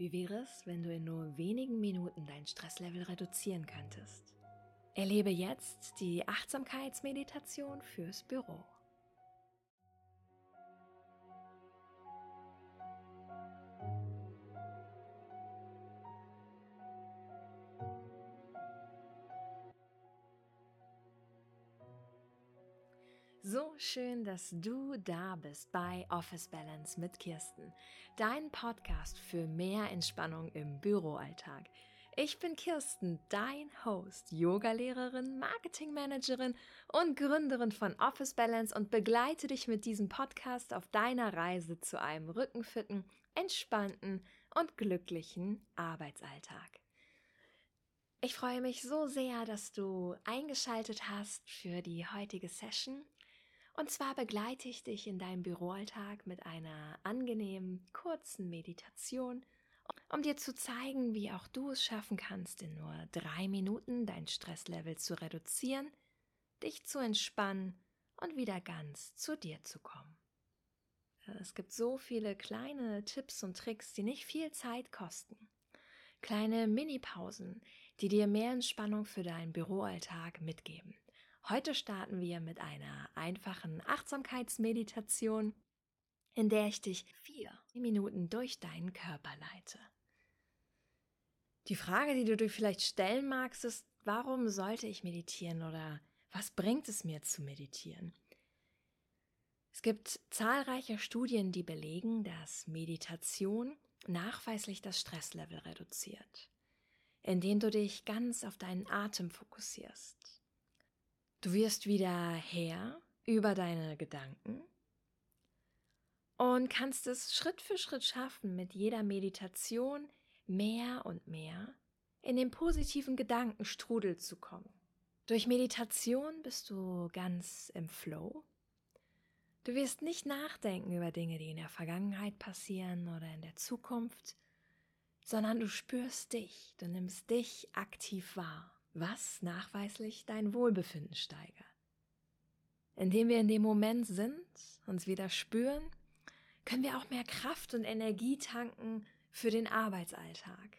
Wie wäre es, wenn du in nur wenigen Minuten dein Stresslevel reduzieren könntest? Erlebe jetzt die Achtsamkeitsmeditation fürs Büro. So schön, dass du da bist bei Office Balance mit Kirsten, dein Podcast für mehr Entspannung im Büroalltag. Ich bin Kirsten, dein Host, Yogalehrerin, Marketingmanagerin und Gründerin von Office Balance und begleite dich mit diesem Podcast auf deiner Reise zu einem rückenfitten, entspannten und glücklichen Arbeitsalltag. Ich freue mich so sehr, dass du eingeschaltet hast für die heutige Session und zwar begleite ich dich in deinem Büroalltag mit einer angenehmen, kurzen Meditation, um dir zu zeigen, wie auch du es schaffen kannst, in nur drei Minuten dein Stresslevel zu reduzieren, dich zu entspannen und wieder ganz zu dir zu kommen. Es gibt so viele kleine Tipps und Tricks, die nicht viel Zeit kosten. Kleine Mini-Pausen, die dir mehr Entspannung für deinen Büroalltag mitgeben. Heute starten wir mit einer einfachen Achtsamkeitsmeditation, in der ich dich vier Minuten durch deinen Körper leite. Die Frage, die du dir vielleicht stellen magst, ist, warum sollte ich meditieren oder was bringt es mir zu meditieren? Es gibt zahlreiche Studien, die belegen, dass Meditation nachweislich das Stresslevel reduziert, indem du dich ganz auf deinen Atem fokussierst. Du wirst wieder Herr über deine Gedanken und kannst es Schritt für Schritt schaffen, mit jeder Meditation mehr und mehr in den positiven Gedankenstrudel zu kommen. Durch Meditation bist du ganz im Flow. Du wirst nicht nachdenken über Dinge, die in der Vergangenheit passieren oder in der Zukunft, sondern du spürst dich, du nimmst dich aktiv wahr was nachweislich dein Wohlbefinden steigert. Indem wir in dem Moment sind, uns wieder spüren, können wir auch mehr Kraft und Energie tanken für den Arbeitsalltag.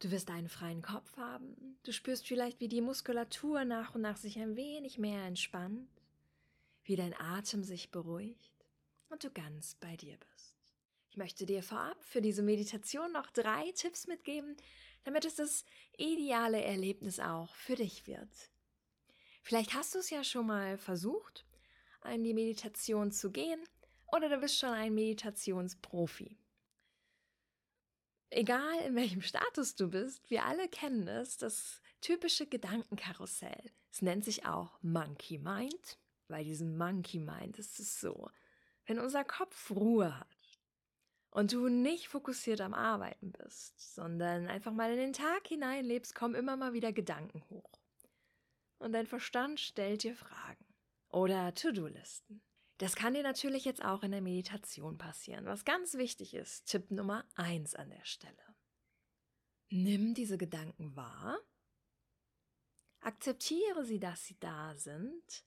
Du wirst einen freien Kopf haben, du spürst vielleicht, wie die Muskulatur nach und nach sich ein wenig mehr entspannt, wie dein Atem sich beruhigt und du ganz bei dir bist. Ich möchte dir vorab für diese Meditation noch drei Tipps mitgeben, damit es das ideale Erlebnis auch für dich wird. Vielleicht hast du es ja schon mal versucht, in die Meditation zu gehen, oder du bist schon ein Meditationsprofi. Egal in welchem Status du bist, wir alle kennen es, das typische Gedankenkarussell. Es nennt sich auch Monkey Mind. Bei diesem Monkey Mind ist es so, wenn unser Kopf Ruhe hat, und du nicht fokussiert am Arbeiten bist, sondern einfach mal in den Tag hinein lebst, kommen immer mal wieder Gedanken hoch. Und dein Verstand stellt dir Fragen oder To-Do-Listen. Das kann dir natürlich jetzt auch in der Meditation passieren. Was ganz wichtig ist, Tipp Nummer eins an der Stelle. Nimm diese Gedanken wahr, akzeptiere sie, dass sie da sind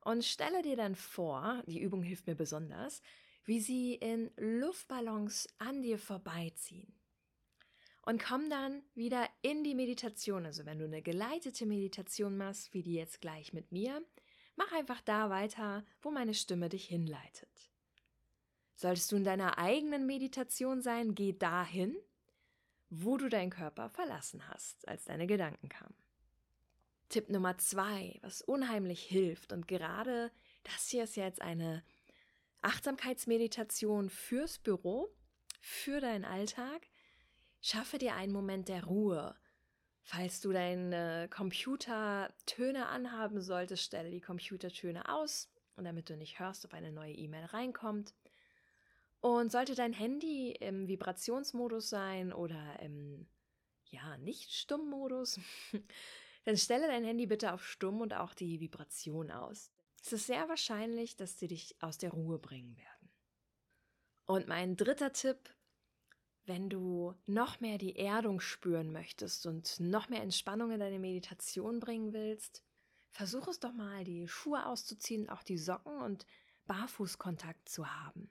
und stelle dir dann vor, die Übung hilft mir besonders, wie sie in Luftballons an dir vorbeiziehen. Und komm dann wieder in die Meditation. Also wenn du eine geleitete Meditation machst, wie die jetzt gleich mit mir, mach einfach da weiter, wo meine Stimme dich hinleitet. Solltest du in deiner eigenen Meditation sein, geh dahin, wo du deinen Körper verlassen hast, als deine Gedanken kamen. Tipp Nummer zwei, was unheimlich hilft, und gerade das hier ist jetzt eine Achtsamkeitsmeditation fürs Büro, für deinen Alltag. Schaffe dir einen Moment der Ruhe. Falls du deine Computertöne anhaben solltest, stelle die Computertöne aus, damit du nicht hörst, ob eine neue E-Mail reinkommt. Und sollte dein Handy im Vibrationsmodus sein oder im, ja, nicht Stummmodus, dann stelle dein Handy bitte auf Stumm und auch die Vibration aus es ist sehr wahrscheinlich, dass sie dich aus der Ruhe bringen werden. Und mein dritter Tipp, wenn du noch mehr die Erdung spüren möchtest und noch mehr Entspannung in deine Meditation bringen willst, versuch es doch mal, die Schuhe auszuziehen, auch die Socken und Barfußkontakt zu haben.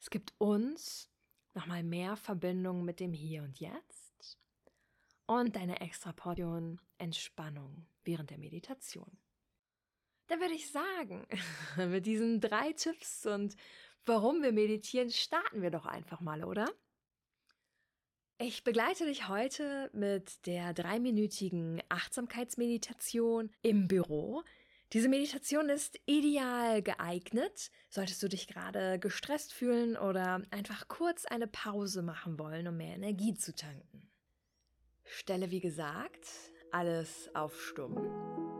Es gibt uns nochmal mehr Verbindung mit dem Hier und Jetzt und deine extra Portion Entspannung während der Meditation. Dann würde ich sagen, mit diesen drei Tipps und warum wir meditieren, starten wir doch einfach mal, oder? Ich begleite dich heute mit der dreiminütigen Achtsamkeitsmeditation im Büro. Diese Meditation ist ideal geeignet, solltest du dich gerade gestresst fühlen oder einfach kurz eine Pause machen wollen, um mehr Energie zu tanken. Stelle wie gesagt alles auf Stumm.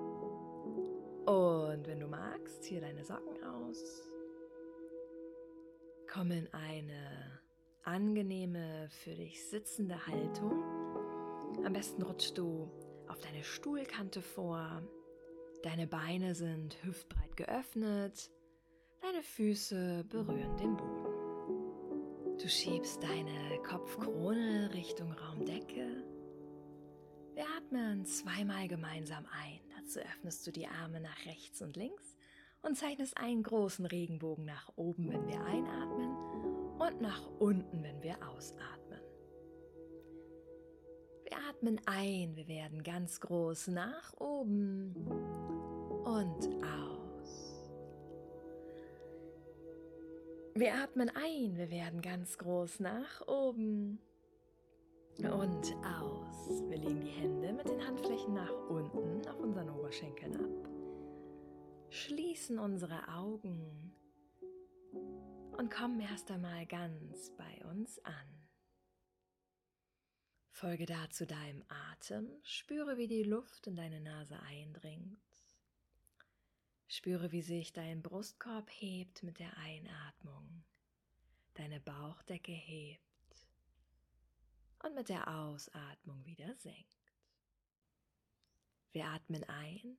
Magst, zieh deine Socken aus. Komm in eine angenehme, für dich sitzende Haltung. Am besten rutschst du auf deine Stuhlkante vor. Deine Beine sind hüftbreit geöffnet. Deine Füße berühren den Boden. Du schiebst deine Kopfkrone Richtung Raumdecke wir atmen zweimal gemeinsam ein. Dazu öffnest du die Arme nach rechts und links und zeichnest einen großen Regenbogen nach oben, wenn wir einatmen und nach unten, wenn wir ausatmen. Wir atmen ein, wir werden ganz groß nach oben und aus. Wir atmen ein, wir werden ganz groß nach oben und aus. Wir legen die Hände mit den Handflächen nach unten auf unseren Oberschenkeln ab. Schließen unsere Augen und kommen erst einmal ganz bei uns an. Folge dazu deinem Atem, spüre, wie die Luft in deine Nase eindringt. Spüre, wie sich dein Brustkorb hebt mit der Einatmung, deine Bauchdecke hebt und mit der Ausatmung wieder senkt. Wir atmen ein,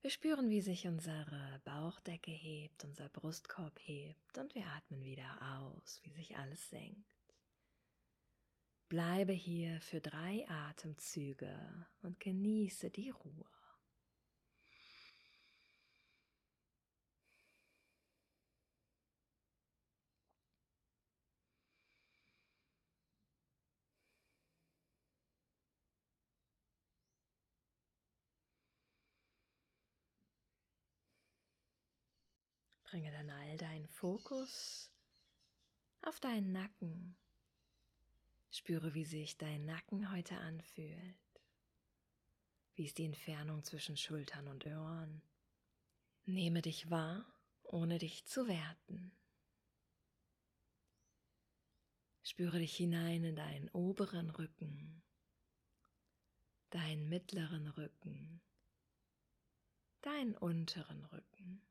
wir spüren, wie sich unsere Bauchdecke hebt, unser Brustkorb hebt und wir atmen wieder aus, wie sich alles senkt. Bleibe hier für drei Atemzüge und genieße die Ruhe. Bringe dann all deinen Fokus auf deinen Nacken. Spüre, wie sich dein Nacken heute anfühlt. Wie ist die Entfernung zwischen Schultern und Ohren? Nehme dich wahr, ohne dich zu werten. Spüre dich hinein in deinen oberen Rücken, deinen mittleren Rücken, deinen unteren Rücken.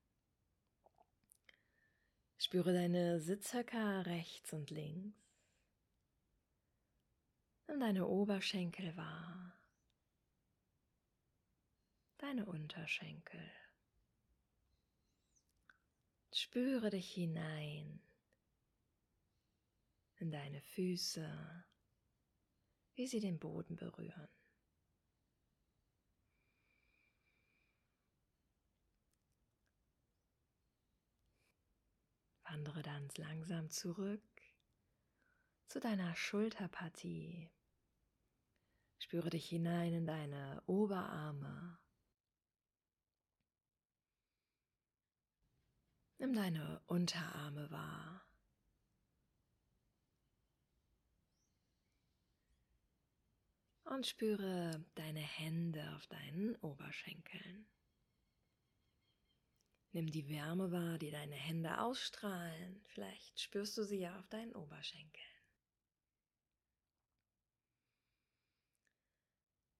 Spüre deine Sitzhöcker rechts und links. Nimm deine Oberschenkel wahr, deine Unterschenkel. Spüre dich hinein in deine Füße, wie sie den Boden berühren. Wandere dann langsam zurück zu deiner Schulterpartie. Spüre dich hinein in deine Oberarme. Nimm deine Unterarme wahr. Und spüre deine Hände auf deinen Oberschenkeln. Nimm die Wärme wahr, die deine Hände ausstrahlen. Vielleicht spürst du sie ja auf deinen Oberschenkeln.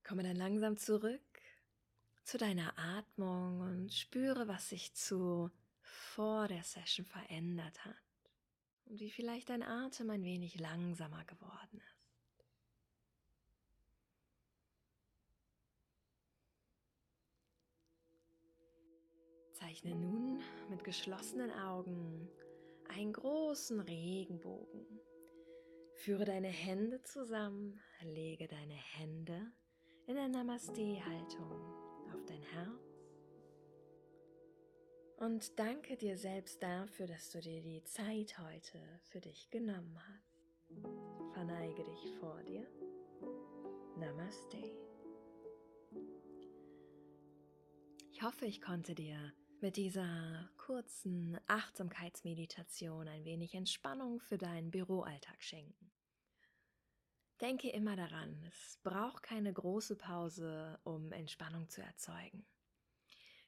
Komme dann langsam zurück zu deiner Atmung und spüre, was sich zu vor der Session verändert hat und wie vielleicht dein Atem ein wenig langsamer geworden ist. Zeichne nun mit geschlossenen Augen einen großen Regenbogen. Führe deine Hände zusammen, lege deine Hände in der Namaste-Haltung auf dein Herz und danke dir selbst dafür, dass du dir die Zeit heute für dich genommen hast. Verneige dich vor dir. Namaste. Ich hoffe, ich konnte dir mit dieser kurzen Achtsamkeitsmeditation ein wenig Entspannung für deinen Büroalltag schenken. Denke immer daran, es braucht keine große Pause, um Entspannung zu erzeugen.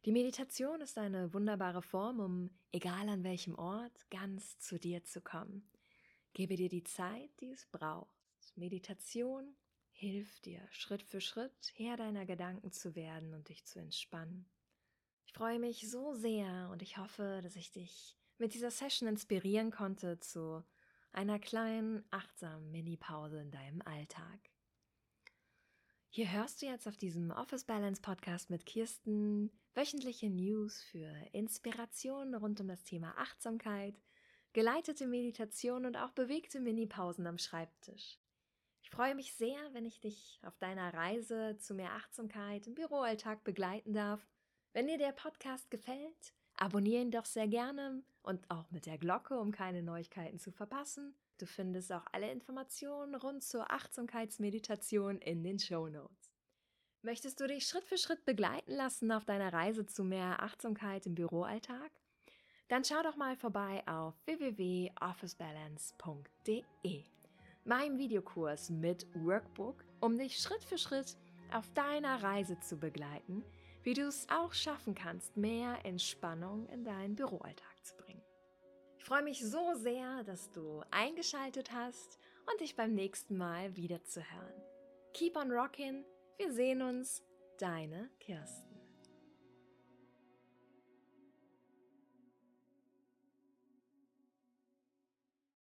Die Meditation ist eine wunderbare Form, um, egal an welchem Ort, ganz zu dir zu kommen. Gebe dir die Zeit, die es braucht. Meditation hilft dir, Schritt für Schritt Herr deiner Gedanken zu werden und dich zu entspannen. Ich freue mich so sehr und ich hoffe, dass ich dich mit dieser Session inspirieren konnte zu einer kleinen, achtsamen Mini-Pause in deinem Alltag. Hier hörst du jetzt auf diesem Office Balance Podcast mit Kirsten wöchentliche News für Inspirationen rund um das Thema Achtsamkeit, geleitete Meditation und auch bewegte Mini-Pausen am Schreibtisch. Ich freue mich sehr, wenn ich dich auf deiner Reise zu mehr Achtsamkeit im Büroalltag begleiten darf. Wenn dir der Podcast gefällt, abonniere ihn doch sehr gerne und auch mit der Glocke, um keine Neuigkeiten zu verpassen. Du findest auch alle Informationen rund zur Achtsamkeitsmeditation in den Show Notes. Möchtest du dich Schritt für Schritt begleiten lassen auf deiner Reise zu mehr Achtsamkeit im Büroalltag? Dann schau doch mal vorbei auf www.officebalance.de, meinem Videokurs mit Workbook, um dich Schritt für Schritt auf deiner Reise zu begleiten, wie du es auch schaffen kannst, mehr Entspannung in deinen Büroalltag zu bringen. Ich freue mich so sehr, dass du eingeschaltet hast und dich beim nächsten Mal wieder zu hören. Keep on rockin', wir sehen uns, deine Kirsten.